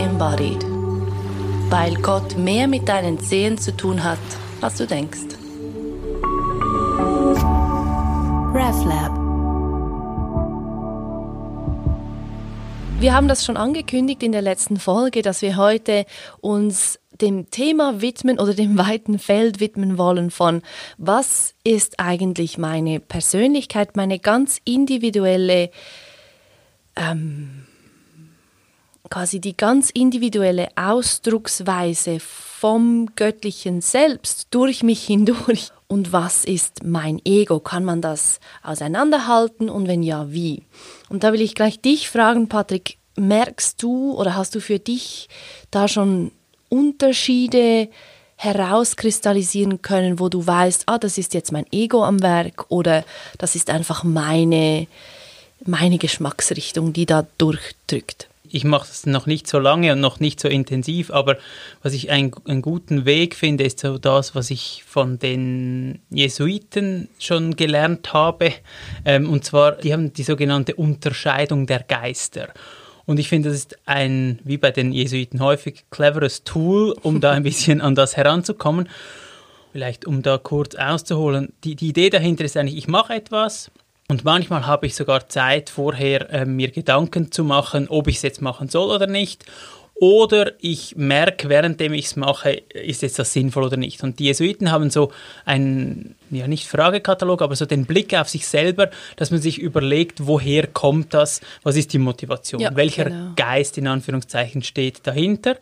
embodied. Weil Gott mehr mit deinen Zehen zu tun hat, als du denkst. RefLab Wir haben das schon angekündigt in der letzten Folge, dass wir heute uns dem Thema widmen oder dem weiten Feld widmen wollen von, was ist eigentlich meine Persönlichkeit, meine ganz individuelle, ähm, quasi die ganz individuelle Ausdrucksweise vom göttlichen Selbst durch mich hindurch. Und was ist mein Ego? Kann man das auseinanderhalten und wenn ja, wie? Und da will ich gleich dich fragen, Patrick, merkst du oder hast du für dich da schon Unterschiede herauskristallisieren können, wo du weißt, ah, das ist jetzt mein Ego am Werk oder das ist einfach meine, meine Geschmacksrichtung, die da durchdrückt? Ich mache das noch nicht so lange und noch nicht so intensiv, aber was ich ein, einen guten Weg finde, ist so das, was ich von den Jesuiten schon gelernt habe. Ähm, und zwar, die haben die sogenannte Unterscheidung der Geister. Und ich finde, das ist ein, wie bei den Jesuiten häufig, cleveres Tool, um da ein bisschen an das heranzukommen. Vielleicht, um da kurz auszuholen. Die, die Idee dahinter ist eigentlich, ich mache etwas und manchmal habe ich sogar Zeit, vorher äh, mir Gedanken zu machen, ob ich es jetzt machen soll oder nicht. Oder ich merke, währenddem ich es mache, ist jetzt das sinnvoll oder nicht. Und die Jesuiten haben so einen, ja nicht Fragekatalog, aber so den Blick auf sich selber, dass man sich überlegt, woher kommt das, was ist die Motivation, ja, welcher genau. Geist in Anführungszeichen steht dahinter.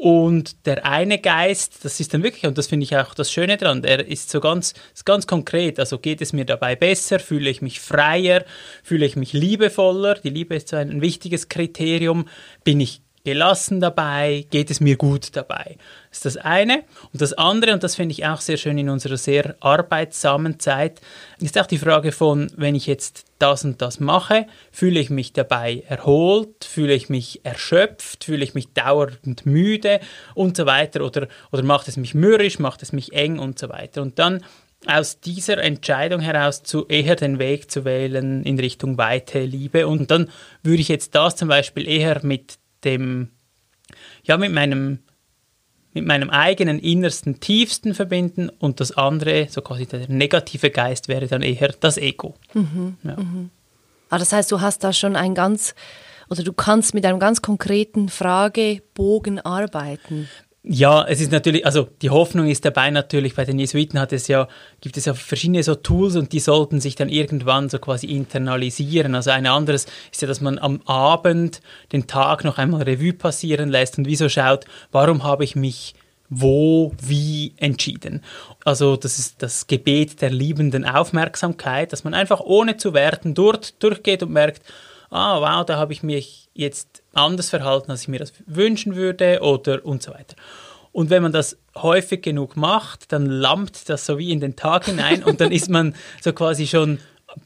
Und der eine Geist, das ist dann wirklich, und das finde ich auch das Schöne dran, der ist so ganz, ist ganz konkret. Also geht es mir dabei besser, fühle ich mich freier, fühle ich mich liebevoller. Die Liebe ist so ein wichtiges Kriterium. Bin ich gelassen dabei, geht es mir gut dabei. Das ist das eine. Und das andere, und das finde ich auch sehr schön in unserer sehr arbeitsamen Zeit, ist auch die Frage von, wenn ich jetzt das und das mache, fühle ich mich dabei erholt, fühle ich mich erschöpft, fühle ich mich dauernd müde und so weiter oder, oder macht es mich mürrisch, macht es mich eng und so weiter. Und dann aus dieser Entscheidung heraus zu eher den Weg zu wählen in Richtung Weite, Liebe. Und dann würde ich jetzt das zum Beispiel eher mit dem, ja, mit meinem, mit meinem eigenen innersten, tiefsten verbinden und das andere, so quasi der negative Geist, wäre dann eher das Ego. Mhm, ja. mhm. Ah, das heißt, du hast da schon ein ganz, oder du kannst mit einem ganz konkreten Fragebogen arbeiten. Ja, es ist natürlich, also die Hoffnung ist dabei natürlich, bei den Jesuiten hat es ja, gibt es ja verschiedene so Tools und die sollten sich dann irgendwann so quasi internalisieren. Also ein anderes ist ja, dass man am Abend den Tag noch einmal Revue passieren lässt und wieso schaut, warum habe ich mich wo, wie entschieden. Also das ist das Gebet der liebenden Aufmerksamkeit, dass man einfach ohne zu werten dort durchgeht und merkt, ah wow, da habe ich mich jetzt anders verhalten, als ich mir das wünschen würde oder und so weiter. Und wenn man das häufig genug macht, dann lammt das so wie in den Tag hinein und dann ist man so quasi schon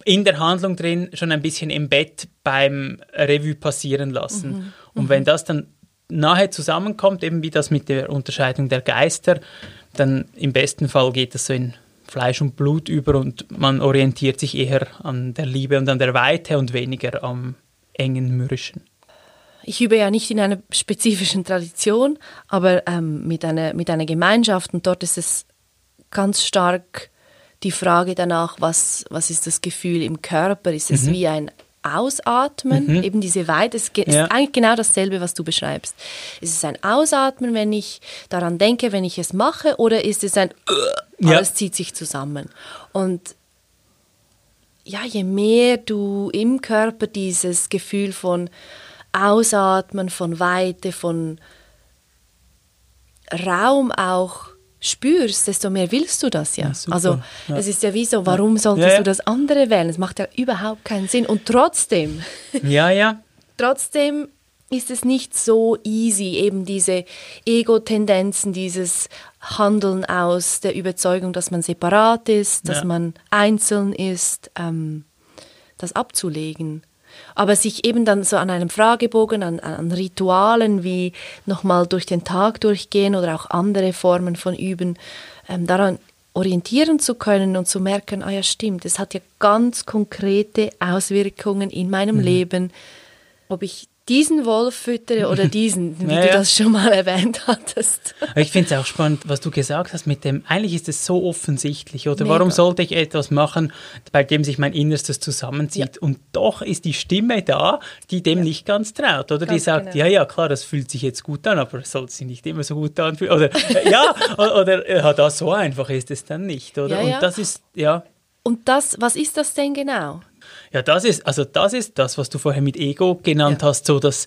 in der Handlung drin, schon ein bisschen im Bett beim Revue passieren lassen. Mhm. Und wenn das dann nahe zusammenkommt, eben wie das mit der Unterscheidung der Geister, dann im besten Fall geht das so in Fleisch und Blut über und man orientiert sich eher an der Liebe und an der Weite und weniger am engen Mürrischen ich übe ja nicht in einer spezifischen Tradition, aber ähm, mit, einer, mit einer Gemeinschaft und dort ist es ganz stark die Frage danach, was, was ist das Gefühl im Körper? Ist es mhm. wie ein Ausatmen, mhm. eben diese Weite, es ist ja. eigentlich genau dasselbe, was du beschreibst. Ist es ein Ausatmen, wenn ich daran denke, wenn ich es mache, oder ist es ein äh, ja. alles zieht sich zusammen? Und ja, je mehr du im Körper dieses Gefühl von Ausatmen, von Weite, von Raum auch spürst, desto mehr willst du das ja. ja also ja. es ist ja wie so, warum solltest ja, du das andere wählen? Es macht ja überhaupt keinen Sinn. Und trotzdem, ja, ja. trotzdem ist es nicht so easy, eben diese Ego-Tendenzen, dieses Handeln aus der Überzeugung, dass man separat ist, dass man einzeln ist, ähm, das abzulegen. Aber sich eben dann so an einem Fragebogen, an, an Ritualen wie nochmal durch den Tag durchgehen oder auch andere Formen von Üben, ähm, daran orientieren zu können und zu merken, ah ja stimmt, es hat ja ganz konkrete Auswirkungen in meinem mhm. Leben, ob ich diesen Wolf füttere oder diesen, wie Ja, du ja. das schon mal erwähnt hattest. Ich finde es auch spannend, was du gesagt hast mit dem, eigentlich ist es so offensichtlich, oder Mega. warum sollte ich etwas machen, bei dem sich mein Innerstes zusammenzieht? Und doch ist die Stimme da, die dem nicht ganz traut, oder? die Ganz sagt, genau. ja, ja, klar, das fühlt sich jetzt gut an, aber es soll sich nicht immer so gut anfühlen. Oder, äh, ja, oder, äh, ja, das so einfach ist es dann nicht, oder? Ja, ja. Und das ist, ja, Und das, was ist das denn genau? Ja, das ist, also das ist das, was du vorher mit Ego genannt Ja. hast, so dass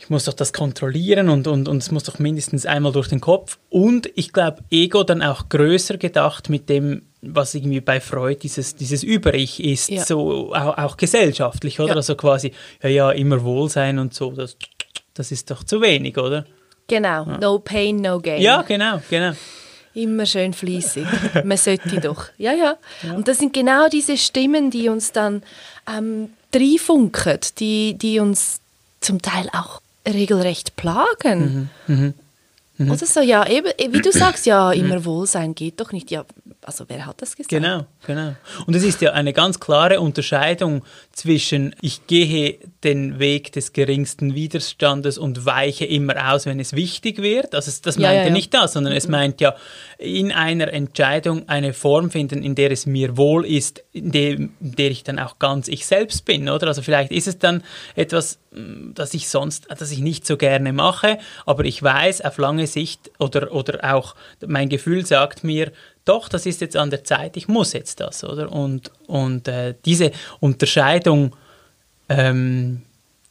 ich muss doch das kontrollieren und, und, und es muss doch mindestens einmal durch den Kopf. Und ich glaube, Ego dann auch größer gedacht mit dem, was irgendwie bei Freud dieses, dieses Über-Ich ist, Ja. so auch, auch gesellschaftlich, oder? Ja. Also quasi, ja, ja, immer Wohlsein und so, das, das ist doch zu wenig, oder? Genau, no pain, no gain. Ja, genau, genau. Immer schön fließig. Man sollte doch. Ja, ja, Und das sind genau diese Stimmen, die uns dann ähm, reinfunken, die, die uns zum Teil auch regelrecht plagen. Mhm, Oder so, ja, eben, wie du sagst, ja, immer Wohlsein geht doch nicht. Ja, also wer hat das gesagt? Genau, genau. Und es ist ja eine ganz klare Unterscheidung zwischen ich gehe den Weg des geringsten Widerstandes und weiche immer aus, wenn es wichtig wird. Also es- das meint ja, ja, ja. nicht das, sondern es meint ja in einer Entscheidung eine Form finden, in der es mir wohl ist, in, dem, in der ich dann auch ganz ich selbst bin, oder? Also vielleicht ist es dann etwas, das ich sonst, das ich nicht so gerne mache, aber ich weiß auf lange Sicht oder, oder auch mein Gefühl sagt mir, doch, das ist jetzt an der Zeit, ich muss jetzt das, oder? Und, und äh, diese Unterscheidung, ähm,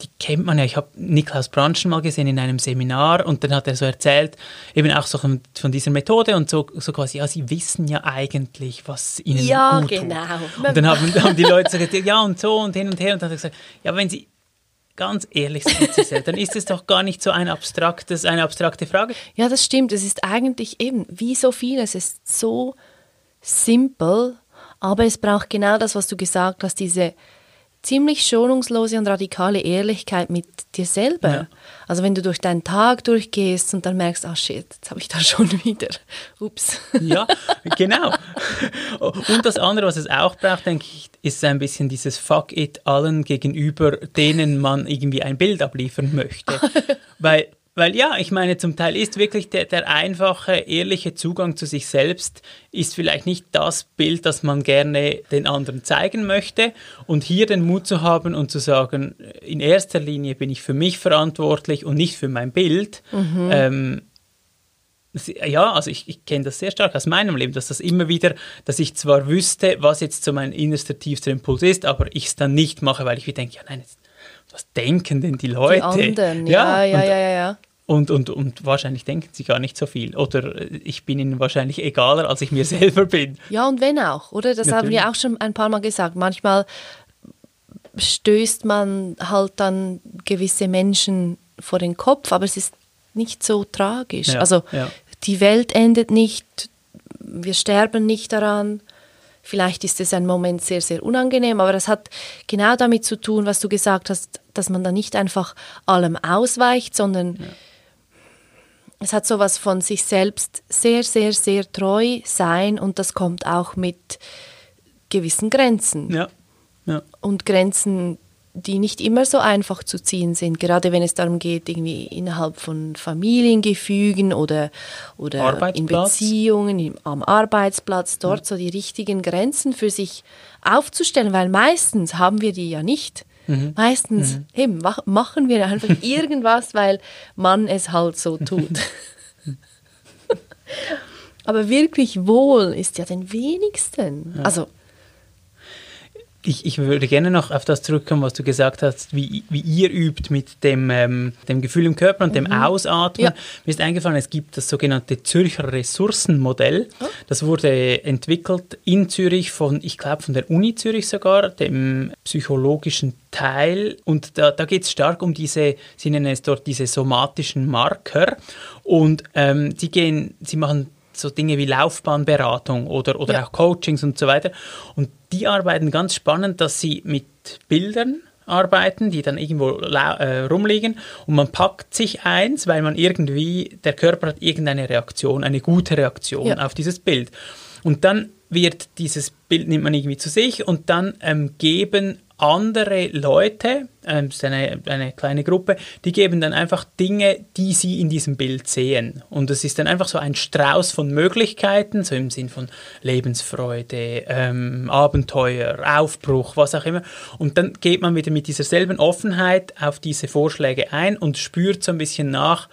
die kennt man ja. Ich habe Niklaus Branschen mal gesehen in einem Seminar und dann hat er so erzählt, eben auch so von, von dieser Methode und so, so quasi, ja, sie wissen ja eigentlich, was ihnen Ja, gut genau. tut. Und dann haben, haben die Leute so gesagt, ja und so und hin und her und dann hat er gesagt, ja, wenn sie ganz ehrlich sind sich selbst, dann ist es doch gar nicht so ein abstraktes, eine abstrakte Frage. Ja, das stimmt. Es ist eigentlich eben wie so viel. Es ist so simpel, aber es braucht genau das, was du gesagt hast, diese ziemlich schonungslose und radikale Ehrlichkeit mit dir selber. Ja. Also wenn du durch deinen Tag durchgehst und dann merkst, ah shit, jetzt habe ich da schon wieder. Ups. Ja, genau. Und das andere, was es auch braucht, denke ich, ist ein bisschen dieses Fuck it allen gegenüber, denen man irgendwie ein Bild abliefern möchte. Weil, weil ja, ich meine, zum Teil ist wirklich der, der einfache, ehrliche Zugang zu sich selbst, ist vielleicht nicht das Bild, das man gerne den anderen zeigen möchte. Und hier den Mut zu haben und zu sagen, in erster Linie bin ich für mich verantwortlich und nicht für mein Bild. Ähm, ja, also ich, ich kenne das sehr stark aus meinem Leben, dass das immer wieder, dass ich zwar wüsste, was jetzt so mein innerster, tiefster Impuls ist, aber ich es dann nicht mache, weil ich mir denke, ja nein, jetzt, was denken denn die Leute? Die anderen, ja, ja, und, ja, ja, ja. Und, und, und wahrscheinlich denken sie gar nicht so viel. Oder ich bin ihnen wahrscheinlich egaler, als ich mir selber bin. Ja, und wenn auch, oder? Das haben wir Natürlich. auch schon ein paar Mal gesagt. Manchmal stößt man halt dann gewisse Menschen vor den Kopf, aber es ist nicht so tragisch. Ja, also ja. die Welt endet nicht, wir sterben nicht daran. Vielleicht ist es ein Moment sehr, sehr unangenehm, aber das hat genau damit zu tun, was du gesagt hast, dass man da nicht einfach allem ausweicht, sondern es hat sowas von sich selbst sehr, sehr, sehr treu sein und das kommt auch mit gewissen Grenzen. Ja, ja. Und Grenzen, die nicht immer so einfach zu ziehen sind, gerade wenn es darum geht, irgendwie innerhalb von Familiengefügen oder, oder in. Beziehungen, im, am Arbeitsplatz, dort so die richtigen Grenzen für sich aufzustellen, weil meistens haben wir die ja nicht. Meistens eben, mach, machen wir einfach irgendwas, weil man es halt so tut. Aber wirklich wohl ist ja den wenigsten. Also Ich, ich würde gerne noch auf das zurückkommen, was du gesagt hast, wie, wie ihr übt mit dem, ähm, dem Gefühl im Körper und dem Ausatmen. Ja. Mir ist eingefallen, es gibt das sogenannte Zürcher Ressourcenmodell. Das wurde entwickelt in Zürich von, ich glaube, von der Uni Zürich sogar, dem psychologischen Teil. Und da, da geht es stark um diese, sie nennen es dort diese somatischen Marker. Und ähm, sie gehen, sie machen so Dinge wie Laufbahnberatung oder, oder Ja. auch Coachings und so weiter. Und die arbeiten ganz spannend, dass sie mit Bildern arbeiten, die dann irgendwo äh, rumliegen und man packt sich eins, weil man irgendwie, der Körper hat irgendeine Reaktion, eine gute Reaktion Ja. auf dieses Bild. Und dann wird dieses Bild, nimmt man irgendwie zu sich und dann ähm, geben andere Leute, ähm, ist eine, eine kleine Gruppe, die geben dann einfach Dinge, die sie in diesem Bild sehen. Und es ist dann einfach so ein Strauß von Möglichkeiten, so im Sinn von Lebensfreude, ähm, Abenteuer, Aufbruch, was auch immer. Und dann geht man wieder mit dieser selben Offenheit auf diese Vorschläge ein und spürt so ein bisschen nach,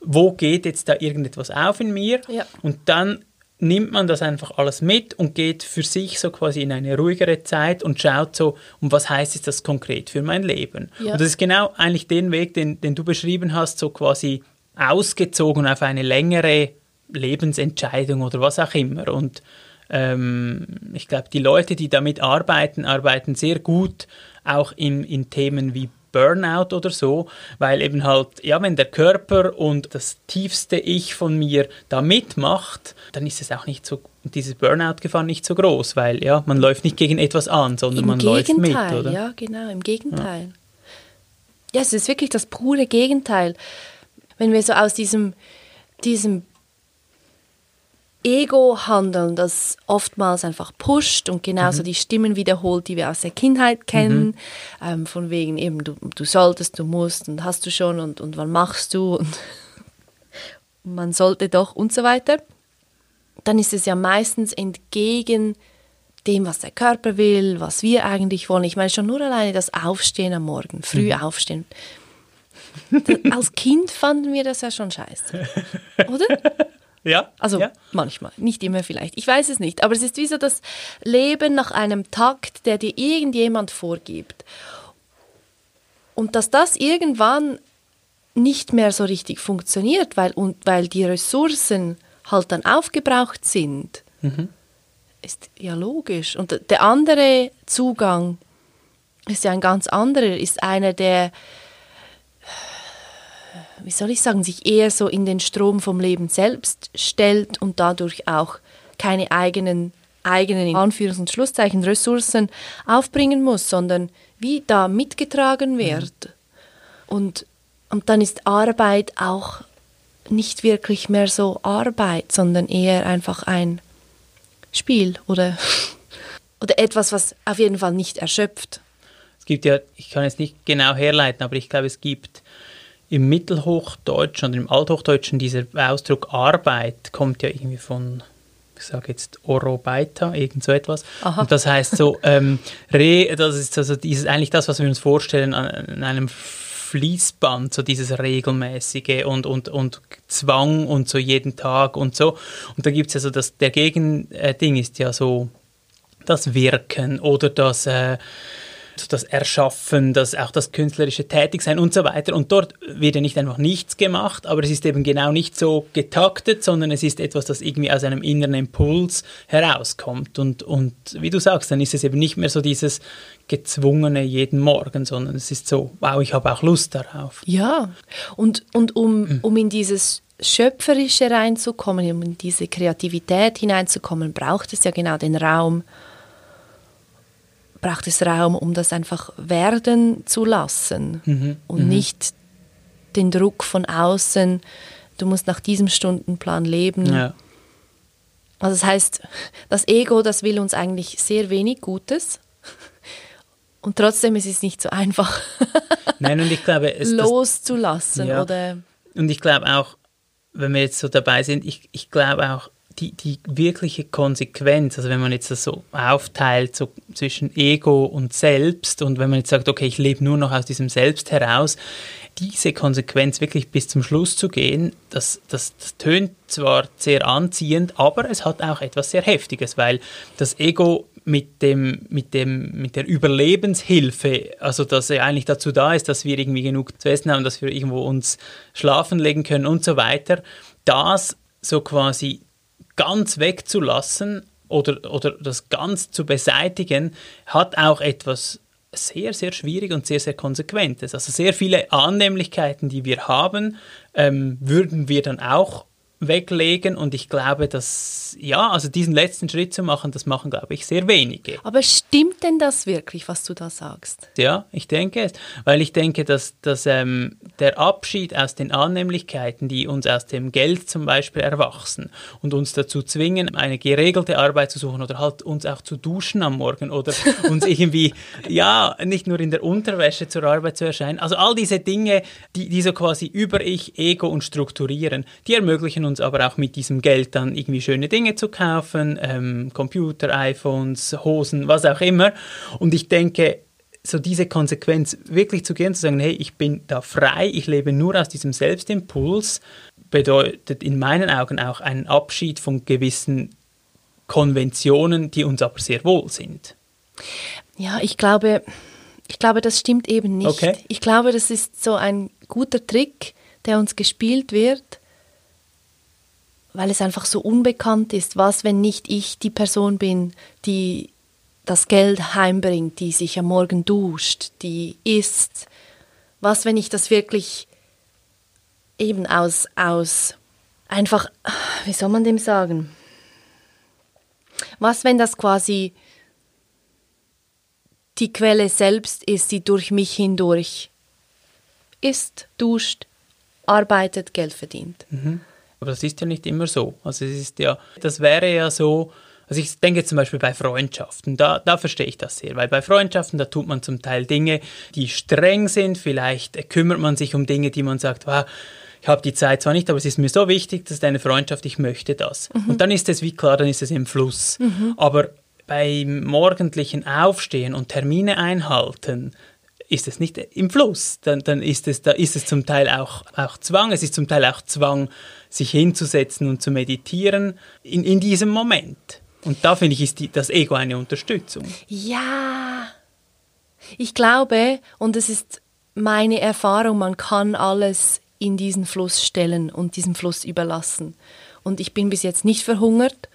wo geht jetzt da irgendetwas auf in mir? Ja. Und dann nimmt man das einfach alles mit und geht für sich so quasi in eine ruhigere Zeit und schaut so, um was heißt das konkret für mein Leben. Ja. Und das ist genau eigentlich den Weg, den, den du beschrieben hast, so quasi ausgezogen auf eine längere Lebensentscheidung oder was auch immer. Und ähm, ich glaube, die Leute, die damit arbeiten, arbeiten sehr gut auch in, in Themen wie Burnout oder so, weil eben halt, ja, wenn der Körper und das tiefste Ich von mir da mitmacht, dann ist es auch nicht so, dieses Burnout-Gefahr nicht so groß, weil ja, man läuft nicht gegen etwas an, sondern Im man Gegenteil, läuft mit, oder? Ja, genau, im Gegenteil. Ja. ja, es ist wirklich das pure Gegenteil. Wenn wir so aus diesem, diesem Ego-Handeln, das oftmals einfach pusht und genauso mhm. die Stimmen wiederholt, die wir aus der Kindheit kennen, mhm. ähm, von wegen eben, du, du solltest, du musst und hast du schon und, und wann machst du und man sollte doch und so weiter, dann ist es ja meistens entgegen dem, was der Körper will, was wir eigentlich wollen. Ich meine schon nur alleine das Aufstehen am Morgen, früh mhm. aufstehen. Als Kind fanden wir das ja schon scheiße. Oder? Ja. Also ja. manchmal, nicht immer vielleicht. Ich weiß es nicht. Aber es ist wie so das Leben nach einem Takt, der dir irgendjemand vorgibt. Und dass das irgendwann nicht mehr so richtig funktioniert, weil, und, weil die Ressourcen halt dann aufgebraucht sind, mhm. ist ja logisch. Und der andere Zugang ist ja ein ganz anderer, ist einer, der wie soll ich sagen, sich eher so in den Strom vom Leben selbst stellt und dadurch auch keine eigenen, eigenen in Anführungs- und Schlusszeichen Ressourcen aufbringen muss, sondern wie da mitgetragen mhm. wird. Und, und dann ist Arbeit auch nicht wirklich mehr so Arbeit, sondern eher einfach ein Spiel oder, oder etwas, was auf jeden Fall nicht erschöpft. Es gibt ja, ich kann es nicht genau herleiten, aber ich glaube, es gibt im Mittelhochdeutschen oder im Althochdeutschen dieser Ausdruck Arbeit kommt ja irgendwie von, ich sage jetzt Orobaita, irgend so etwas. Aha. Und das heißt so, ähm, Re, das ist also dieses, eigentlich das, was wir uns vorstellen an, an einem Fließband, so dieses regelmäßige und, und, und Zwang und so jeden Tag und so. Und da gibt es also das, der Gegending ist ja so das Wirken oder das äh, das Erschaffen, das, auch das künstlerische Tätigsein und so weiter. Und dort wird ja nicht einfach nichts gemacht, aber es ist eben genau nicht so getaktet, sondern es ist etwas, das irgendwie aus einem inneren Impuls herauskommt. Und, und wie du sagst, dann ist es eben nicht mehr so dieses gezwungene jeden Morgen, sondern es ist so, wow, ich habe auch Lust darauf. Ja, und, und um, mhm. um in dieses Schöpferische reinzukommen, um in diese Kreativität hineinzukommen, braucht es ja genau den Raum, braucht es Raum, um das einfach werden zu lassen mhm. und mhm. nicht den Druck von außen, du musst nach diesem Stundenplan leben. Ja. Also das heißt, das Ego, das will uns eigentlich sehr wenig Gutes. Und trotzdem ist es nicht so einfach, Nein, und ich glaube, es, loszulassen. Ja. Oder und ich glaube auch, wenn wir jetzt so dabei sind, ich, ich glaube auch, die, die wirkliche Konsequenz, also wenn man jetzt das so aufteilt so zwischen Ego und Selbst und wenn man jetzt sagt, okay, ich lebe nur noch aus diesem Selbst heraus, diese Konsequenz wirklich bis zum Schluss zu gehen, das, das, das tönt zwar sehr anziehend, aber es hat auch etwas sehr Heftiges, weil das Ego mit, dem, mit, dem, mit der Überlebenshilfe, also dass er eigentlich dazu da ist, dass wir irgendwie genug zu essen haben, dass wir irgendwo uns schlafen legen können und so weiter, das so quasi ganz wegzulassen oder, oder das ganz zu beseitigen, hat auch etwas sehr, sehr schwierig und sehr, sehr konsequentes. Also sehr viele Annehmlichkeiten, die wir haben, ähm, würden wir dann auch weglegen und ich glaube, dass, ja, also diesen letzten Schritt zu machen, das machen, glaube ich, sehr wenige. Aber stimmt denn das wirklich, was du da sagst? Ja, ich denke es, weil ich denke, dass, dass ähm, der Abschied aus den Annehmlichkeiten, die uns aus dem Geld zum Beispiel erwachsen und uns dazu zwingen, eine geregelte Arbeit zu suchen oder halt uns auch zu duschen am Morgen oder uns irgendwie, ja, nicht nur in der Unterwäsche zur Arbeit zu erscheinen, also all diese Dinge, die, die so quasi über Ich, Ego und strukturieren, die ermöglichen uns aber auch mit diesem Geld dann irgendwie schöne Dinge zu kaufen, ähm, Computer, iPhones, Hosen, was auch immer. Und ich denke, so diese Konsequenz wirklich zu gehen, zu sagen, hey, ich bin da frei, ich lebe nur aus diesem Selbstimpuls, bedeutet in meinen Augen auch einen Abschied von gewissen Konventionen, die uns aber sehr wohl sind. Ja, ich glaube, ich glaube, das stimmt eben nicht. Okay. Ich glaube, das ist so ein guter Trick, der uns gespielt wird, weil es einfach so unbekannt ist. Was, wenn nicht ich die Person bin, die das Geld heimbringt, die sich am Morgen duscht, die isst? Was, wenn ich das wirklich eben aus, aus einfach, wie soll man dem sagen? Was, wenn das quasi die Quelle selbst ist, die durch mich hindurch isst, duscht, arbeitet, Geld verdient? Mhm. Aber das ist ja nicht immer so. Also es ist ja, das wäre ja so, also ich denke zum Beispiel bei Freundschaften, da, da verstehe ich das sehr, weil bei Freundschaften, da tut man zum Teil Dinge, die streng sind, vielleicht kümmert man sich um Dinge, die man sagt, wow, ich habe die Zeit zwar nicht, aber es ist mir so wichtig, dass deine Freundschaft, ich möchte das. Mhm. Und dann ist es wie klar, dann ist es im Fluss. Mhm. Aber beim morgendlichen Aufstehen und Termine einhalten, ist es nicht im Fluss. Dann, dann ist, es, da ist es zum Teil auch, auch Zwang. Es ist zum Teil auch Zwang, sich hinzusetzen und zu meditieren in, in diesem Moment. Und da finde ich, ist die, das Ego eine Unterstützung. Ja, ich glaube, und es ist meine Erfahrung, man kann alles in diesen Fluss stellen und diesem Fluss überlassen. Und ich bin bis jetzt nicht verhungert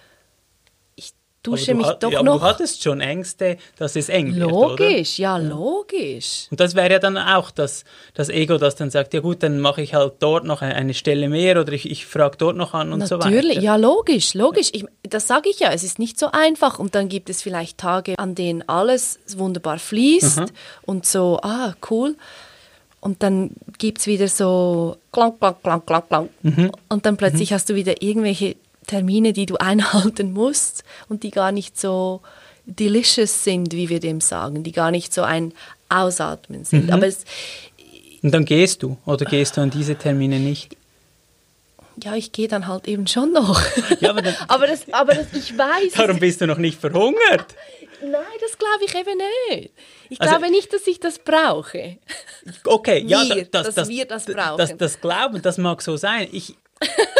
dusche mich doch ja, noch. Du hattest schon Ängste, dass es eng logisch, wird, Logisch, ja, logisch. Und das wäre ja dann auch das, das Ego, das dann sagt, ja gut, dann mache ich halt dort noch eine Stelle mehr oder ich, ich frage dort noch an und Natürlich, so weiter. Natürlich, ja, logisch, logisch. Ich, das sage ich ja, es ist nicht so einfach und dann gibt es vielleicht Tage, an denen alles wunderbar fließt mhm. und so, ah, cool. Und dann gibt es wieder so klang, klang, klang, klang, klang. Mhm. Und dann plötzlich mhm. hast du wieder irgendwelche Termine, die du einhalten musst und die gar nicht so delicious sind, wie wir dem sagen, die gar nicht so ein Ausatmen sind. Mhm. Aber es, und dann gehst du oder gehst du an diese Termine nicht? Ja, ich gehe dann halt eben schon noch. Ja, aber, dann, aber, das, aber das, ich weiß. Warum bist du noch nicht verhungert? Nein, das glaube ich eben nicht. Ich also, glaube nicht, dass ich das brauche. Okay, ja, wir, das, dass das, wir das brauchen. Das, das Glauben, das mag so sein. Ich,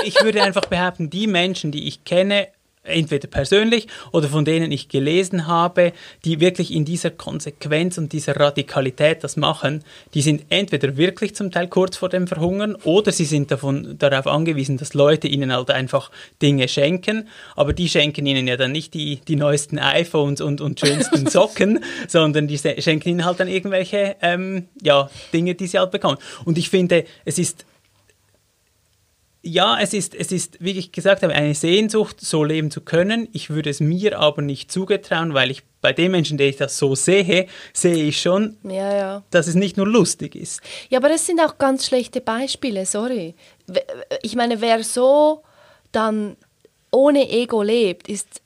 ich würde einfach behaupten, die Menschen, die ich kenne, entweder persönlich oder von denen ich gelesen habe, die wirklich in dieser Konsequenz und dieser Radikalität das machen, die sind entweder wirklich zum Teil kurz vor dem Verhungern oder sie sind davon, darauf angewiesen, dass Leute ihnen halt einfach Dinge schenken, aber die schenken ihnen ja dann nicht die, die neuesten iPhones und, und schönsten Socken, sondern die schenken ihnen halt dann irgendwelche ähm, ja, Dinge, die sie halt bekommen. Und ich finde, es ist ja, es ist, es ist, wie ich gesagt habe, eine Sehnsucht, so leben zu können. Ich würde es mir aber nicht zugetrauen, weil ich bei den Menschen, die ich das so sehe, sehe ich schon, ja, ja. dass es nicht nur lustig ist. Ja, aber das sind auch ganz schlechte Beispiele, sorry. Ich meine, wer so dann ohne Ego lebt, ist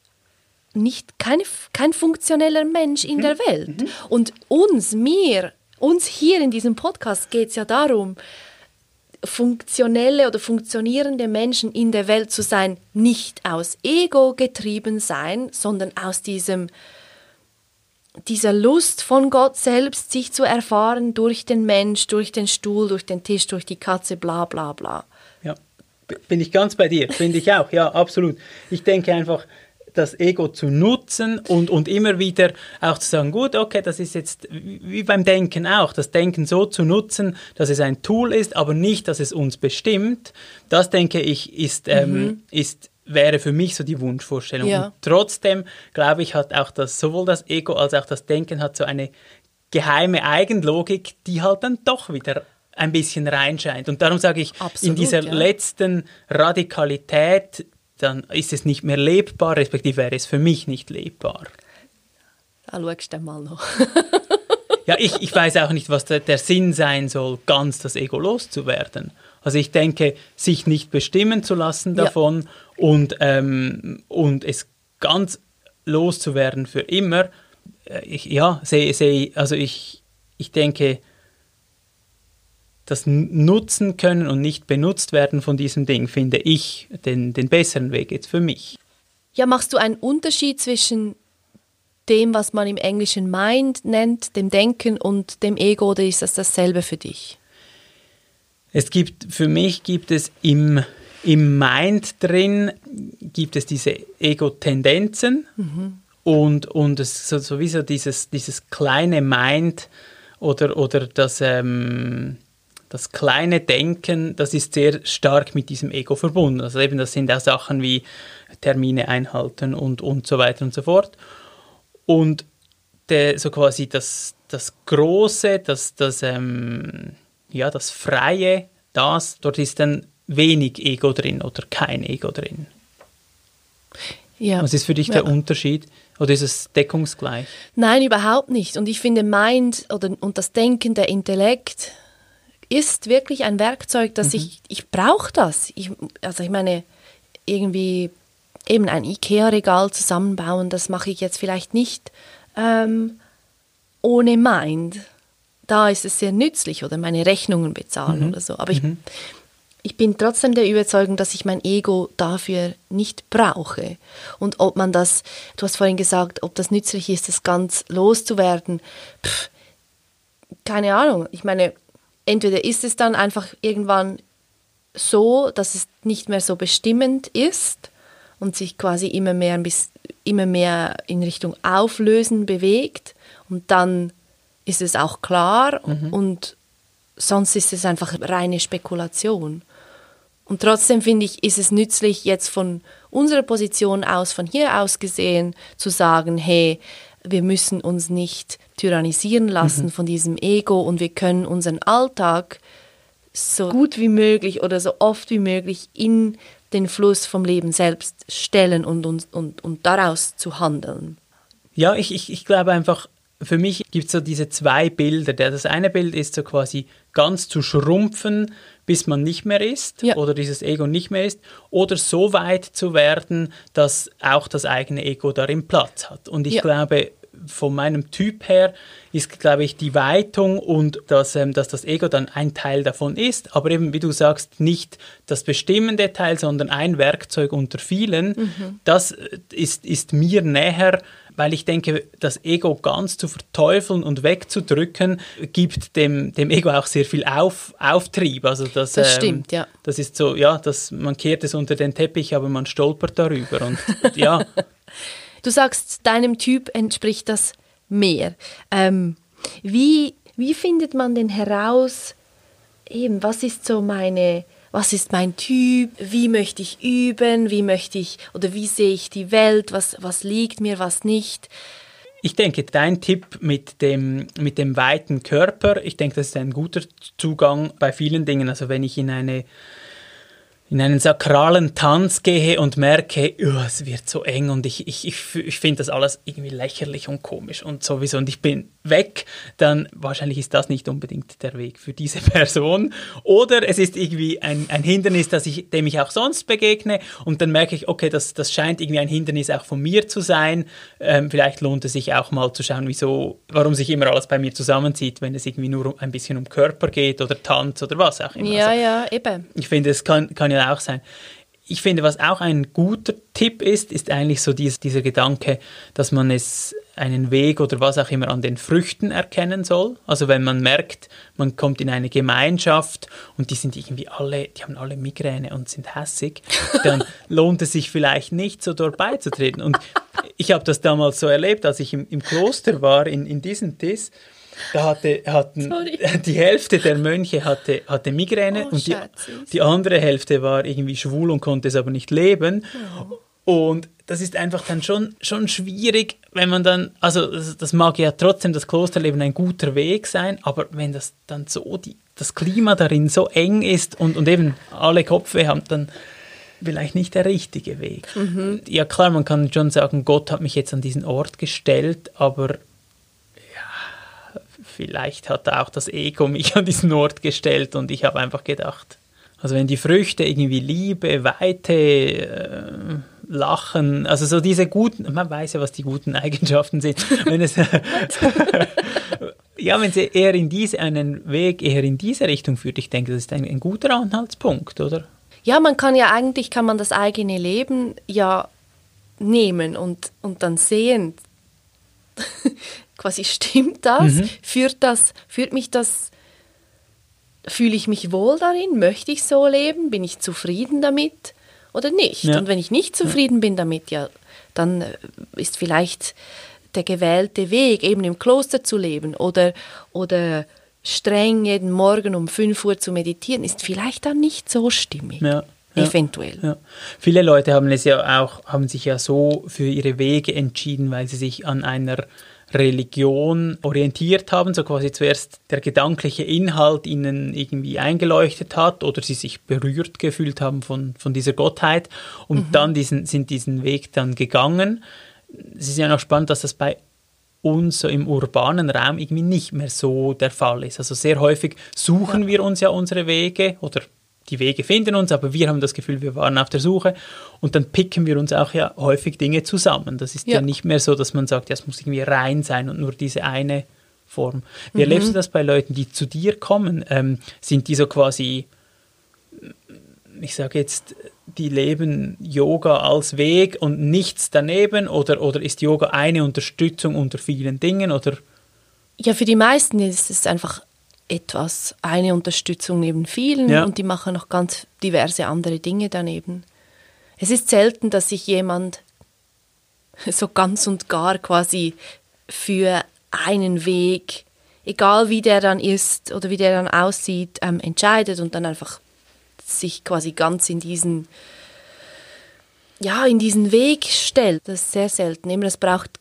nicht kein, kein funktioneller Mensch in mhm. der Welt. Mhm. Und uns, mir, uns hier in diesem Podcast geht es ja darum, funktionelle oder funktionierende Menschen in der Welt zu sein, nicht aus Ego getrieben sein, sondern aus diesem dieser Lust von Gott selbst, sich zu erfahren durch den Mensch, durch den Stuhl, durch den Tisch, durch die Katze, bla bla bla. Ja, bin ich ganz bei dir, finde ich auch, ja, absolut. Ich denke einfach, das Ego zu nutzen und, und immer wieder auch zu sagen, gut, okay, das ist jetzt wie beim Denken auch, das Denken so zu nutzen, dass es ein Tool ist, aber nicht, dass es uns bestimmt. Das denke ich, ist, ähm, mhm. ist wäre für mich so die Wunschvorstellung. Ja. Und trotzdem, glaube ich, hat auch das, sowohl das Ego als auch das Denken hat so eine geheime Eigenlogik, die halt dann doch wieder ein bisschen reinscheint. Und darum sage ich, Absolut, in dieser ja. letzten Radikalität, dann ist es nicht mehr lebbar, respektive wäre es für mich nicht lebbar. Da schaust du mal noch. Ja, ich, ich weiß auch nicht, was der, der Sinn sein soll, ganz das Ego loszuwerden. Also ich denke, sich nicht bestimmen zu lassen Ja. davon und, ähm, und es ganz loszuwerden für immer. Äh, Ich, ja, sehe, sehe, also ich, ich denke, das Nutzen können und nicht benutzt werden von diesem Ding, finde ich den, den besseren Weg jetzt für mich. Ja, machst du einen Unterschied zwischen dem, was man im Englischen Mind nennt, dem Denken und dem Ego, oder ist das dasselbe für dich? Es gibt, für mich gibt es im, im Mind drin, gibt es diese Ego-Tendenzen und, und es so, sowieso dieses, dieses kleine Mind oder, oder das, ähm, das kleine Denken, das ist sehr stark mit diesem Ego verbunden. Also eben, das sind auch Sachen wie Termine einhalten und, und so weiter und so fort. Und der, so quasi das, das Große, das, das, ähm, ja, das Freie, das, dort ist dann wenig Ego drin oder kein Ego drin. Ja. Was ist für dich Ja. der Unterschied? Oder ist es deckungsgleich? Nein, überhaupt nicht. Und ich finde, Mind oder, und das Denken, der Intellekt ist wirklich ein Werkzeug, das ich, ich brauche das. Ich, also ich meine, irgendwie eben ein Ikea-Regal zusammenbauen, das mache ich jetzt vielleicht nicht ähm, ohne Mind. Da ist es sehr nützlich oder meine Rechnungen bezahlen oder so. Aber ich, ich bin trotzdem der Überzeugung, dass ich mein Ego dafür nicht brauche. Und ob man das, du hast vorhin gesagt, ob das nützlich ist, das ganz loszuwerden, pff, keine Ahnung. Ich meine, entweder ist es dann einfach irgendwann so, dass es nicht mehr so bestimmend ist und sich quasi immer mehr, bisschen, immer mehr in Richtung Auflösen bewegt und dann ist es auch klar und sonst ist es einfach reine Spekulation. Und trotzdem finde ich, ist es nützlich, jetzt von unserer Position aus, von hier aus gesehen, zu sagen, hey, wir müssen uns nicht tyrannisieren lassen von diesem Ego und wir können unseren Alltag so gut wie möglich oder so oft wie möglich in den Fluss vom Leben selbst stellen und, und, und, und daraus zu handeln. Ja, ich, ich, ich glaube einfach, für mich gibt es so diese zwei Bilder. Der- Das eine Bild ist so quasi ganz zu schrumpfen, bis man nicht mehr ist Ja. oder dieses Ego nicht mehr ist oder so weit zu werden, dass auch das eigene Ego darin Platz hat. Und ich Ja. glaube, von meinem Typ her ist, glaube ich, die Weitung und dass, ähm, dass das Ego dann ein Teil davon ist, aber eben, wie du sagst, nicht das bestimmende Teil, sondern ein Werkzeug unter vielen. Das äh, ist, ist mir näher, weil ich denke, das Ego ganz zu verteufeln und wegzudrücken, gibt dem, dem Ego auch sehr viel Auf, Auftrieb. Also das, Das stimmt, ja. Das ist so, ja, das, man kehrt es unter den Teppich, aber man stolpert darüber. Und ja, Du sagst, deinem Typ entspricht das mehr. Ähm, wie, wie findet man denn heraus, eben, was ist so meine, was ist mein Typ, wie möchte ich üben, wie möchte ich oder wie sehe ich die Welt, was, was liegt mir, was nicht. Ich denke, dein Tipp mit dem, mit dem weiten Körper, ich denke, das ist ein guter Zugang bei vielen Dingen. Also wenn ich in eine in einen sakralen Tanz gehe und merke, oh, es wird so eng und ich, ich, ich, ich finde das alles irgendwie lächerlich und komisch und sowieso und ich bin weg, dann wahrscheinlich ist das nicht unbedingt der Weg für diese Person. Oder es ist irgendwie ein, ein Hindernis, das ich, dem ich auch sonst begegne und dann merke ich, okay, das, das scheint irgendwie ein Hindernis auch von mir zu sein. Ähm, vielleicht lohnt es sich auch mal zu schauen, wieso, warum sich immer alles bei mir zusammenzieht, wenn es irgendwie nur um, ein bisschen um Körper geht oder Tanz oder was auch immer. Ja, Also, ja, eben. ich finde, es kann, kann ja auch sein. Ich finde, was auch ein guter Tipp ist, ist eigentlich so dies, dieser Gedanke, dass man es einen Weg oder was auch immer an den Früchten erkennen soll. Also wenn man merkt, man kommt in eine Gemeinschaft und die sind irgendwie alle, die haben alle Migräne und sind hässig, dann lohnt es sich vielleicht nicht, so dort beizutreten. Und ich habe das damals so erlebt, als ich im, im Kloster war, in, in diesem Tis, da hatte, hatten Sorry. die Hälfte der Mönche hatte, hatte Migräne Oh, und die, die andere Hälfte war irgendwie schwul und konnte es aber nicht leben. Und das ist einfach dann schon, schon schwierig, wenn man dann, also das, das, mag ja trotzdem das Klosterleben ein guter Weg sein, aber wenn das dann so, die, das Klima darin so eng ist und, und eben alle Kopfweh haben, dann vielleicht nicht der richtige Weg. Mhm. Ja klar, man kann schon sagen, Gott hat mich jetzt an diesen Ort gestellt, aber vielleicht hat auch das Ego mich an diesen Ort gestellt und ich habe einfach gedacht, also wenn die Früchte irgendwie Liebe, Weite, äh, Lachen, also so diese guten, man weiß ja, was die guten Eigenschaften sind. wenn es, ja, wenn sie eher in diese, einen Weg eher in diese Richtung führt, ich denke, das ist ein, ein guter Anhaltspunkt, oder? Ja, man kann ja eigentlich, kann man das eigene Leben ja nehmen und, und dann sehen, quasi stimmt das, mhm. führt das, führt mich das fühle ich mich wohl darin? Möchte ich so leben? Bin ich zufrieden damit oder nicht? Ja. Und wenn ich nicht zufrieden bin damit, ja, dann äh, ist vielleicht der gewählte Weg, eben im Kloster zu leben oder, oder streng jeden Morgen um 5 Uhr zu meditieren, ist vielleicht dann nicht so stimmig. Ja. Ja, Eventuell. Ja. Viele Leute haben es ja auch, haben sich ja so für ihre Wege entschieden, weil sie sich an einer Religion orientiert haben, so quasi zuerst der gedankliche Inhalt ihnen irgendwie eingeleuchtet hat oder sie sich berührt gefühlt haben von, von dieser Gottheit und mhm. dann diesen, sind diesen Weg dann gegangen. Es ist ja noch spannend, dass das bei uns so im urbanen Raum irgendwie nicht mehr so der Fall ist. Also sehr häufig suchen ja. wir uns ja unsere Wege oder die Wege finden uns, aber wir haben das Gefühl, wir waren auf der Suche und dann picken wir uns auch ja häufig Dinge zusammen. Das ist ja, ja nicht mehr so, dass man sagt, ja, es muss irgendwie rein sein und nur diese eine Form. Wie mhm. erlebst du das bei Leuten, die zu dir kommen? Ähm, sind die so quasi, ich sage jetzt, die leben Yoga als Weg und nichts daneben oder, oder ist Yoga eine Unterstützung unter vielen Dingen oder? Ja, für die meisten ist es einfach etwas, eine Unterstützung neben vielen ja. und die machen noch ganz diverse andere Dinge daneben. Es ist selten, dass sich jemand so ganz und gar quasi für einen Weg, egal wie der dann ist oder wie der dann aussieht, ähm, entscheidet und dann einfach sich quasi ganz in diesen ja, in diesen Weg stellt. Das ist sehr selten. Eben, das braucht,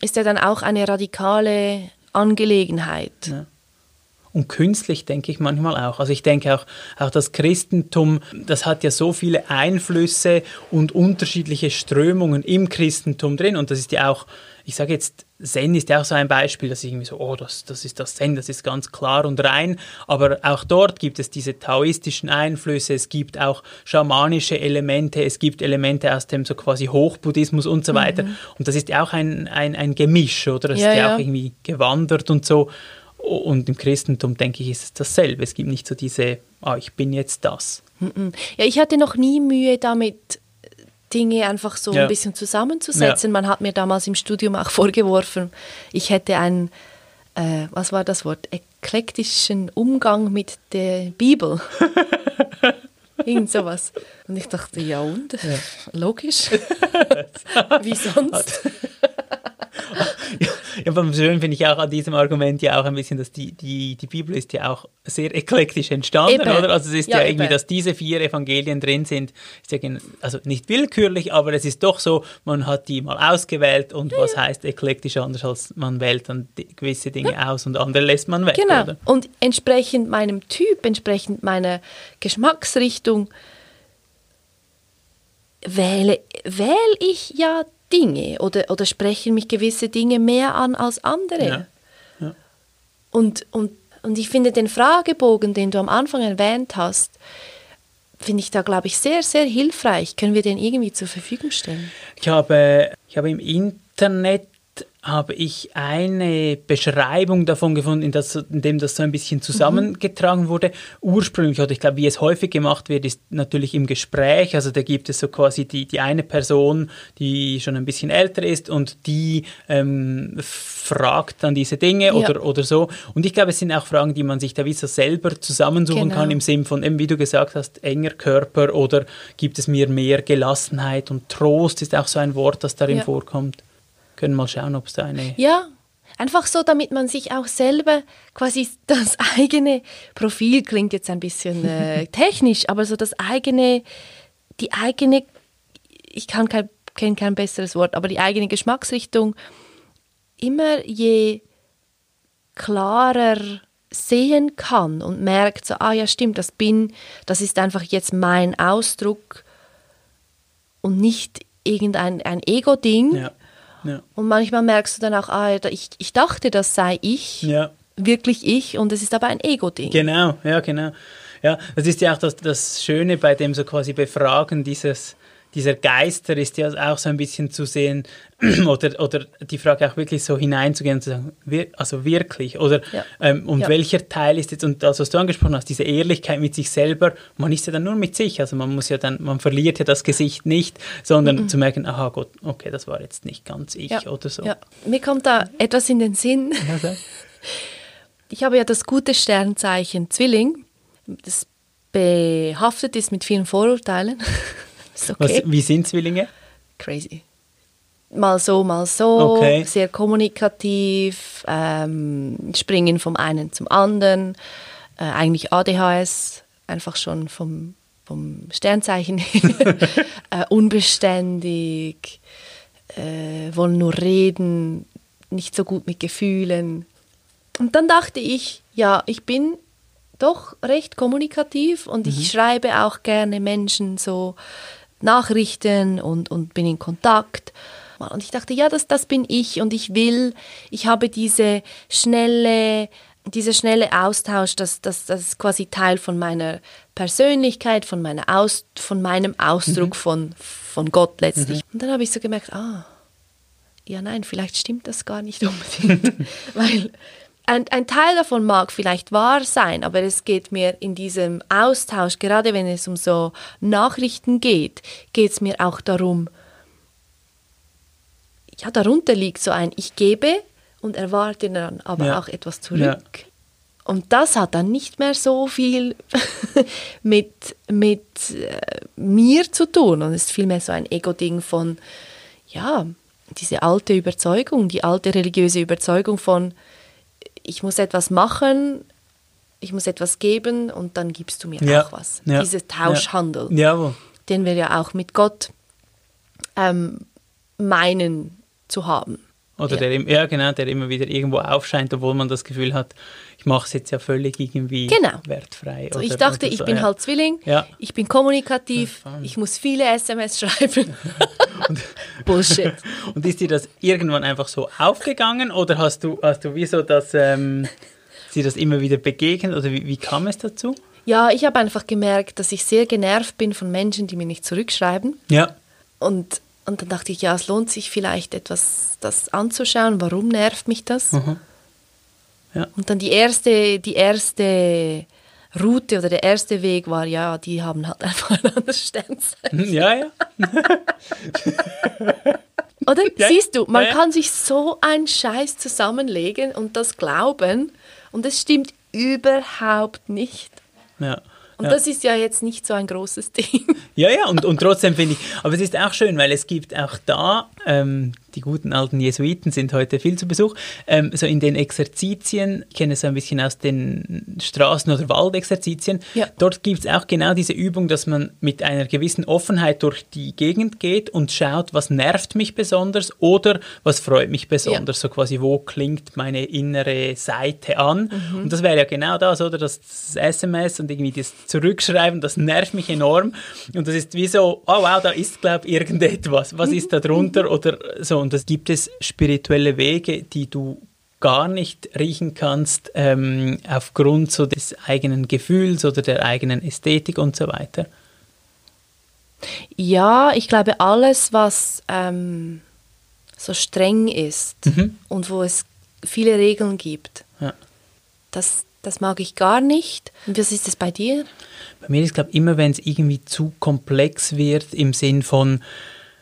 ist ja dann auch eine radikale Angelegenheit. Ja und künstlich denke ich manchmal auch. Also ich denke auch, auch das Christentum, das hat ja so viele Einflüsse und unterschiedliche Strömungen im Christentum drin. Und das ist ja auch, ich sage jetzt, Zen ist ja auch so ein Beispiel, dass ich irgendwie so, oh, das, das ist das Zen, das ist ganz klar und rein, aber auch dort gibt es diese taoistischen Einflüsse, es gibt auch schamanische Elemente, es gibt Elemente aus dem so quasi Hochbuddhismus und so weiter. Mhm. und das ist ja auch ein, ein, ein Gemisch, oder? Das ja, ist ja, ja. auch irgendwie gewandert und so und im Christentum, denke ich, ist es dasselbe. Es gibt nicht so diese, ah, ich bin jetzt das. Ja, ich hatte noch nie Mühe damit, Dinge einfach so ja. ein bisschen zusammenzusetzen. Ja. Man hat mir damals im Studium auch vorgeworfen, ich hätte einen, äh, was war das Wort, eklektischen Umgang mit der Bibel. Irgend sowas. Und ich dachte, ja und? Ja. Logisch. Wie sonst? Ja, ja, schön finde ich auch an diesem Argument ja auch ein bisschen, dass die, die, die Bibel ist ja auch sehr eklektisch entstanden, eben. oder? Also es ist ja, ja irgendwie, dass diese vier Evangelien drin sind, ist ja also nicht willkürlich, aber es ist doch so, man hat die mal ausgewählt und ja, was heißt eklektisch anders als man wählt dann gewisse Dinge aus und andere lässt man weg, Genau. Oder? Und entsprechend meinem Typ, entsprechend meiner Geschmacksrichtung wähle, wähle ich ja Dinge oder, oder sprechen mich gewisse Dinge mehr an als andere. Ja. Ja. Und, und, und ich finde den Fragebogen, den du am Anfang erwähnt hast, finde ich da, glaube ich, sehr, sehr hilfreich. Können wir den irgendwie zur Verfügung stellen? Ich habe, ich habe im Internet habe ich eine Beschreibung davon gefunden, in, das, in dem das so ein bisschen zusammengetragen wurde. Ursprünglich, oder ich glaube, wie es häufig gemacht wird, ist natürlich im Gespräch. Also da gibt es so quasi die, die eine Person, die schon ein bisschen älter ist und die ähm, fragt dann diese Dinge ja. oder, oder so. Und ich glaube, es sind auch Fragen, die man sich da wie so selber zusammensuchen genau. kann, im Sinn von, eben wie du gesagt hast, enger Körper oder gibt es mir mehr Gelassenheit und Trost ist auch so ein Wort, das darin ja. vorkommt können mal schauen, ob es da eine. Ja, einfach so, damit man sich auch selber quasi das eigene Profil klingt jetzt ein bisschen äh, technisch, aber so das eigene, die eigene ich kann kein, kenne kein besseres Wort, aber die eigene Geschmacksrichtung immer je klarer sehen kann und merkt, so, ah ja, stimmt, das bin, das ist einfach jetzt mein Ausdruck und nicht irgendein ein Ego-Ding. Ja. Ja. Und manchmal merkst du dann auch, ah, ich, ich dachte, das sei ich, Ja. wirklich ich, und es ist aber ein Ego-Ding. Genau, ja, genau. Ja, das ist ja auch das, das Schöne bei dem so quasi Befragen dieses, dieser Geister ist ja auch so ein bisschen zu sehen oder, oder die Frage auch wirklich so hineinzugehen und zu sagen, wir, also wirklich oder Ja. ähm, und Ja. welcher Teil ist jetzt und das, was du angesprochen hast, diese Ehrlichkeit mit sich selber, man ist ja dann nur mit sich, also man muss ja dann, man verliert ja das Gesicht nicht, sondern zu merken, aha Gott, okay, das war jetzt nicht ganz ich Ja. oder so. Mir kommt da etwas in den Sinn. Ich habe ja das gute Sternzeichen Zwilling, das behaftet ist mit vielen Vorurteilen. ist okay. Was, wie sind Zwillinge? Crazy. Mal so, mal so, Okay. sehr kommunikativ, ähm, springen vom einen zum anderen, äh, eigentlich ADHS, einfach schon vom, vom Sternzeichen her, äh, unbeständig, äh, wollen nur reden, nicht so gut mit Gefühlen. Und dann dachte ich, ja, ich bin doch recht kommunikativ und ich schreibe auch gerne Menschen so Nachrichten und, und bin in Kontakt. Und ich dachte, ja, das, das bin ich und ich will, ich habe diese schnelle, dieser schnelle Austausch, das, das, das ist quasi Teil von meiner Persönlichkeit, von, meiner Aus, von meinem Ausdruck von, von Gott letztlich. Und dann habe ich so gemerkt, ah, ja, nein, vielleicht stimmt das gar nicht unbedingt. Weil ein, ein Teil davon mag vielleicht wahr sein, aber es geht mir in diesem Austausch, gerade wenn es um so Nachrichten geht, geht es mir auch darum, ja, darunter liegt so ein Ich gebe und erwarte dann aber Ja. auch etwas zurück. Und das hat dann nicht mehr so viel mit, mit äh, mir zu tun und ist vielmehr so ein Ego-Ding von, ja, diese alte Überzeugung, die alte religiöse Überzeugung von, ich muss etwas machen, ich muss etwas geben und dann gibst du mir Ja, auch was. ja, Dieser Tauschhandel, Ja. Den wir ja auch mit Gott ähm, meinen zu haben. Oder Ja. der, ja, genau, der immer wieder irgendwo aufscheint, obwohl man das Gefühl hat, ich mache es jetzt ja völlig irgendwie Genau. wertfrei. So, oder, ich dachte, oder ich so, bin ja. halt Zwilling, Ja. ich bin kommunikativ, Ja, ich muss viele SMS schreiben. Bullshit. Und ist dir das irgendwann einfach so aufgegangen oder hast du, hast du wieso das, ähm, sie das immer wieder begegnet oder wie, wie kam es dazu? Ja, ich habe einfach gemerkt, dass ich sehr genervt bin von Menschen, die mir nicht zurückschreiben. Ja. Und, und dann dachte ich, ja, es lohnt sich vielleicht etwas, das anzuschauen. Warum nervt mich das? Mhm. Ja. Und dann die erste, die erste Route oder der erste Weg war, ja, die haben halt einfach ein anderes Sternzeichen. Ja, ja. Oder? Ja. Siehst du, man Ja, ja. kann sich so einen Scheiß zusammenlegen und das glauben und es stimmt überhaupt nicht. ja. Und ja. das ist ja jetzt nicht so ein großes Ding. Ja, ja, und, und trotzdem finde ich, aber es ist auch schön, weil es gibt auch da, ähm, die guten alten Jesuiten sind heute viel zu Besuch, ähm, so in den Exerzitien, ich kenne es so ein bisschen aus den Straßen- oder Waldexerzitien, Ja. dort gibt es auch genau diese Übung, dass man mit einer gewissen Offenheit durch die Gegend geht und schaut, was nervt mich besonders oder was freut mich besonders, so quasi, wo klingt meine innere Seite an. Mhm. Und das wäre ja genau das, oder? Das, das SMS und irgendwie das Zurückschreiben, das nervt mich enorm. Und das ist wie so, oh wow, da ist, glaube ich, irgendetwas. Was ist da drunter? Oder so. Und das gibt es spirituelle Wege, die du gar nicht riechen kannst, ähm, aufgrund so des eigenen Gefühls oder der eigenen Ästhetik und so weiter. Ja, ich glaube, alles, was ähm, so streng ist und wo es viele Regeln gibt, Ja. das, das mag ich gar nicht. Und was ist es bei dir? Bei mir ist, glaube ich, immer, wenn es irgendwie zu komplex wird, im Sinn von,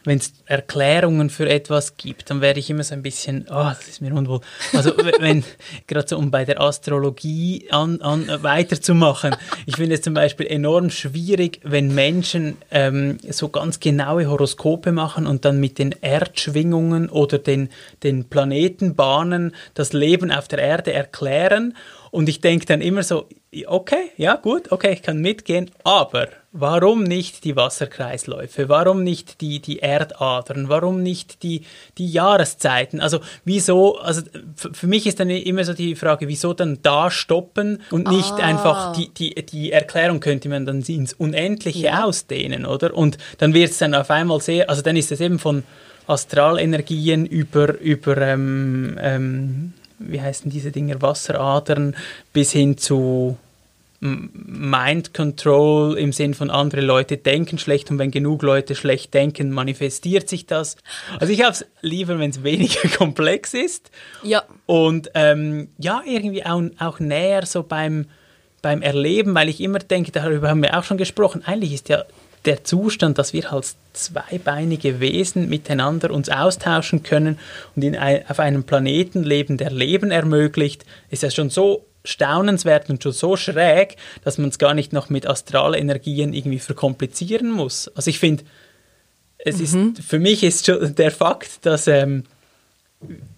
wenn es Erklärungen für etwas gibt, dann werde ich immer so ein bisschen, oh, das ist mir unwohl. Also, wenn, gerade so, um bei der Astrologie an, an, äh, weiterzumachen, ich finde es zum Beispiel enorm schwierig, wenn Menschen ähm, so ganz genaue Horoskope machen und dann mit den Erdschwingungen oder den, den Planetenbahnen das Leben auf der Erde erklären. Und ich denke dann immer so, okay, ja gut, okay, ich kann mitgehen, aber Warum nicht die Wasserkreisläufe? Warum nicht die, die Erdadern? Warum nicht die, die Jahreszeiten? Also wieso, also für mich ist dann immer so die Frage, wieso dann da stoppen und nicht ah. einfach die, die, die Erklärung könnte man dann ins Unendliche ja. ausdehnen, oder? Und dann wird es dann auf einmal sehr, also dann ist es eben von Astralenergien über, über ähm, ähm, wie heißen diese Dinger, Wasseradern bis hin zu Mind Control im Sinn von andere Leute denken schlecht und wenn genug Leute schlecht denken, manifestiert sich das. Also ich habe es lieber, wenn es weniger komplex ist. Ja. Und ähm, ja, irgendwie auch, auch näher so beim, beim Erleben, weil ich immer denke, darüber haben wir auch schon gesprochen, eigentlich ist ja der Zustand, dass wir als zweibeinige Wesen miteinander uns austauschen können und in auf einem Planeten leben, der Leben ermöglicht, ist ja schon so staunenswert und schon so schräg, dass man es gar nicht noch mit Astralenergien irgendwie verkomplizieren muss. Also ich finde, es mhm. ist, für mich ist schon der Fakt, dass ähm,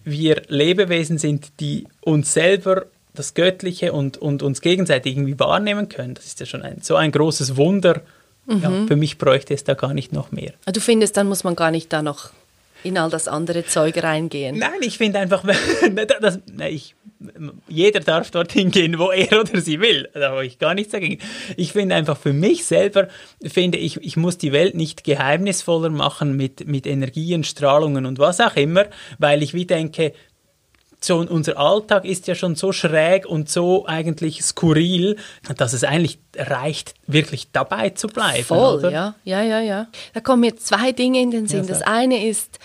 wir Lebewesen sind, die uns selber das Göttliche und, und uns gegenseitig irgendwie wahrnehmen können. Das ist ja schon ein, so ein großes Wunder. Mhm. Ja, für mich bräuchte es da gar nicht noch mehr. Du findest, dann muss man gar nicht da noch in all das andere Zeug reingehen. Nein, ich finde einfach, das, ich, jeder darf dorthin gehen, wo er oder sie will. Da habe ich gar nichts dagegen. Ich finde einfach für mich selber, finde ich, ich muss die Welt nicht geheimnisvoller machen mit, mit Energien, Strahlungen und was auch immer, weil ich wie denke, so unser Alltag ist ja schon so schräg und so eigentlich skurril, dass es eigentlich reicht, wirklich dabei zu bleiben. Voll, oder? ja, ja, ja, ja. Da kommen mir zwei Dinge in den Sinn. Ja, das eine ist,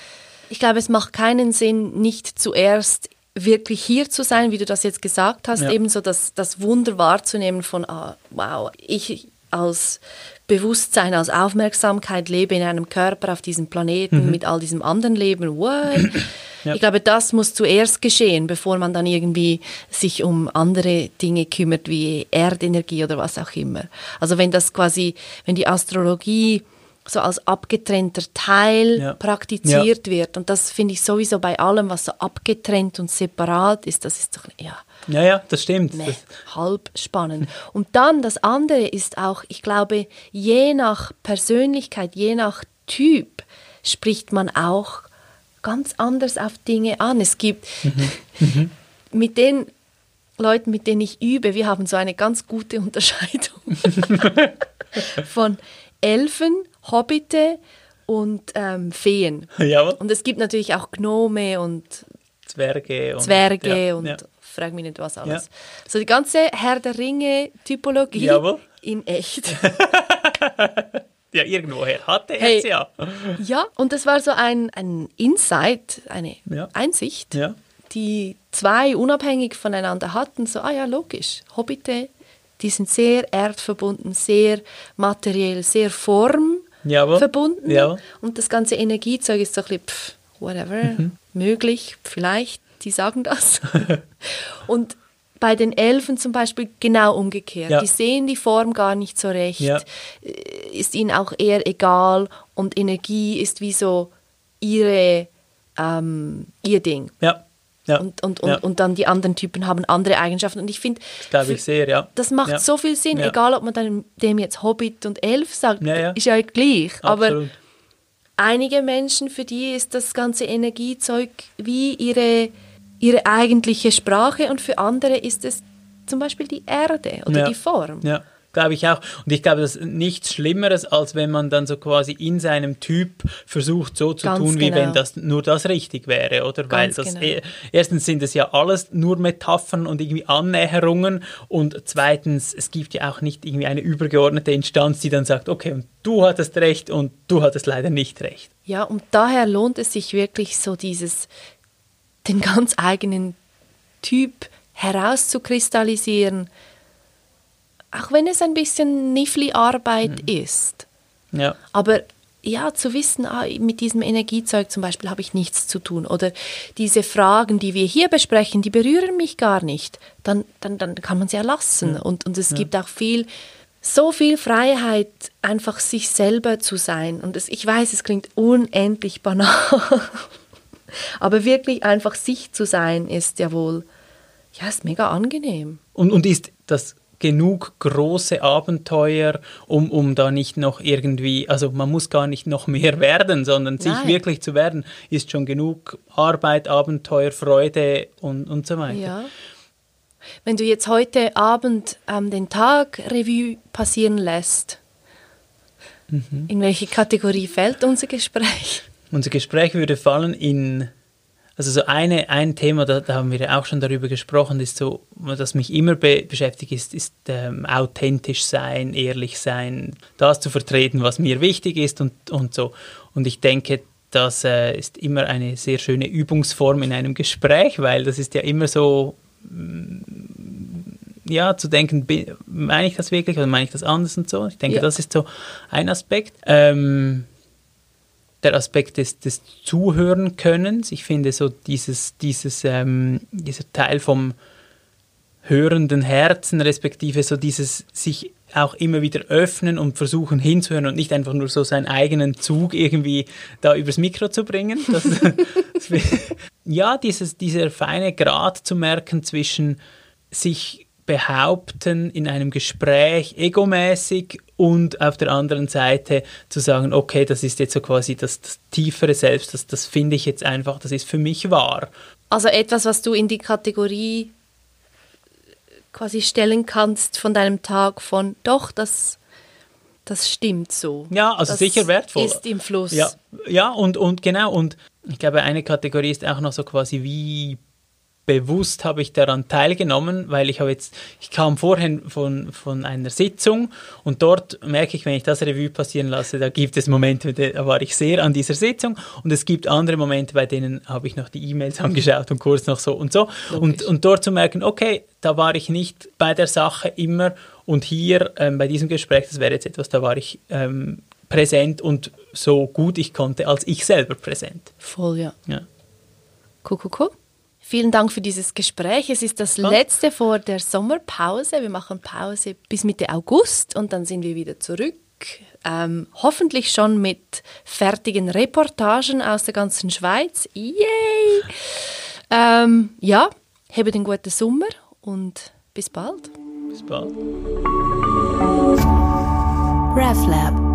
ich glaube, es macht keinen Sinn, nicht zuerst wirklich hier zu sein, wie du das jetzt gesagt hast, ja. ebenso das, das Wunder wahrzunehmen von, ah, wow, ich als Bewusstsein, als Aufmerksamkeit lebe in einem Körper auf diesem Planeten mhm. mit all diesem anderen Leben. What? Ja. Ich glaube, das muss zuerst geschehen, bevor man dann irgendwie sich um andere Dinge kümmert, wie Erdenergie oder was auch immer. Also wenn das quasi, wenn die Astrologie so als abgetrennter Teil ja. praktiziert ja. wird. Und das finde ich sowieso bei allem, was so abgetrennt und separat ist, das ist doch, ja. Ja, ja, das stimmt. Nee, halb spannend. Und dann das andere ist auch, ich glaube, je nach Persönlichkeit, je nach Typ spricht man auch ganz anders auf Dinge an. Es gibt mhm. Mhm. mit den Leuten, mit denen ich übe, wir haben so eine ganz gute Unterscheidung von Elfen, Hobbite und ähm, Feen. Jawohl. Und es gibt natürlich auch Gnome und Zwerge und, Zwerge ja, und ja. frag mich nicht was alles. Ja. So die ganze Herr der Ringe-Typologie in echt. ja, irgendwoher hatte er hey, es ja. Ja, und das war so ein, ein Insight, eine Einsicht, die zwei unabhängig voneinander hatten. So, ah ja, logisch, Hobbite, die sind sehr erdverbunden, sehr materiell, sehr form Jawohl. verbunden. Jawohl. Und das ganze Energiezeug ist so ein bisschen, pff, whatever, mhm. möglich, vielleicht, die sagen das. und bei den Elfen zum Beispiel genau umgekehrt. Ja. Die sehen die Form gar nicht so recht, ja. Äh, ist ihnen auch eher egal und Energie ist wie so ihre, ähm, ihr Ding. Ja. Ja. Und, und, und, ja. und dann die anderen Typen haben andere Eigenschaften. Und ich finde, das, ich sehr, ja. das macht ja. so viel Sinn, egal ob man dann dem jetzt Hobbit und Elf sagt, ist ja gleich. Absolut. Aber einige Menschen, für die ist das ganze Energiezeug wie ihre, ihre eigentliche Sprache und für andere ist es zum Beispiel die Erde oder die Form. Ja glaube ich auch. Und ich glaube, das ist nichts Schlimmeres, als wenn man dann so quasi in seinem Typ versucht, so zu Ganz tun, wie wenn genau. das nur das richtig wäre, oder? Ganz Weil das genau. e erstens sind es ja alles nur Metaphern und irgendwie Annäherungen und zweitens, es gibt ja auch nicht irgendwie eine übergeordnete Instanz, die dann sagt, okay, und du hattest recht und du hattest leider nicht recht. Ja, und daher lohnt es sich wirklich so dieses, den ganz eigenen Typ herauszukristallisieren, auch wenn es ein bisschen Niffli-Arbeit mhm. ist. Ja. Aber ja, zu wissen, ah, mit diesem Energiezeug zum Beispiel habe ich nichts zu tun oder diese Fragen, die wir hier besprechen, die berühren mich gar nicht, dann, dann, dann kann man sie ja lassen. Und, und es ja. gibt auch viel, so viel Freiheit, einfach sich selber zu sein. Und es, ich weiß, es klingt unendlich banal, aber wirklich einfach sich zu sein, ist ja wohl, ja, ist mega angenehm. Und, und ist das genug große Abenteuer, um, um da nicht noch irgendwie, also man muss gar nicht noch mehr werden, sondern sich Nein. wirklich zu werden, ist schon genug Arbeit, Abenteuer, Freude und, und so weiter. Ja. Wenn du jetzt heute Abend ähm, den Tag Revue passieren lässt, Mhm. in welche Kategorie fällt unser Gespräch? Unser Gespräch würde fallen in, also so eine, ein Thema, da, da haben wir ja auch schon darüber gesprochen, ist so, das mich immer be beschäftigt, ist, ist ähm, authentisch sein, ehrlich sein, das zu vertreten, was mir wichtig ist und, und so. Und ich denke, das äh, ist immer eine sehr schöne Übungsform in einem Gespräch, weil das ist ja immer so, mm, ja, zu denken, meine ich das wirklich oder meine ich das anders und so. Ich denke, Ja. das ist so ein Aspekt. Ähm, der Aspekt des, des Zuhören Könnens. Ich finde so dieses, dieses, ähm, dieser Teil vom hörenden Herzen, respektive so dieses sich auch immer wieder öffnen und versuchen hinzuhören und nicht einfach nur so seinen eigenen Zug irgendwie da übers Mikro zu bringen. Das, ja, dieses, dieser feine Grad zu merken zwischen sich behaupten in einem Gespräch egomäßig und auf der anderen Seite zu sagen, okay, das ist jetzt so quasi das, das tiefere Selbst, das, das finde ich jetzt einfach, das ist für mich wahr. Also etwas, was du in die Kategorie quasi stellen kannst von deinem Tag von, doch, das, das stimmt so. Ja, also das sicher wertvoll. ist im Fluss. Ja, ja und, und genau, und ich glaube, eine Kategorie ist auch noch so quasi, wie bewusst habe ich daran teilgenommen, weil ich habe jetzt, ich kam vorhin von, von einer Sitzung und dort merke ich, wenn ich das Revue passieren lasse, da gibt es Momente, da war ich sehr an dieser Sitzung und es gibt andere Momente, bei denen habe ich noch die E-Mails angeschaut und kurz noch so und so und, und dort zu merken, okay, da war ich nicht bei der Sache immer und hier ähm, bei diesem Gespräch, das wäre jetzt etwas, da war ich ähm, präsent und so gut ich konnte, als ich selber präsent. Voll, ja. Ja. Cool, cool, cool. Vielen Dank für dieses Gespräch. Es ist das letzte vor der Sommerpause. Wir machen Pause bis Mitte August und dann sind wir wieder zurück. Ähm, hoffentlich schon mit fertigen Reportagen aus der ganzen Schweiz. Yay! Ähm, ja, habt einen guten Sommer und bis bald. Bis bald. RefLab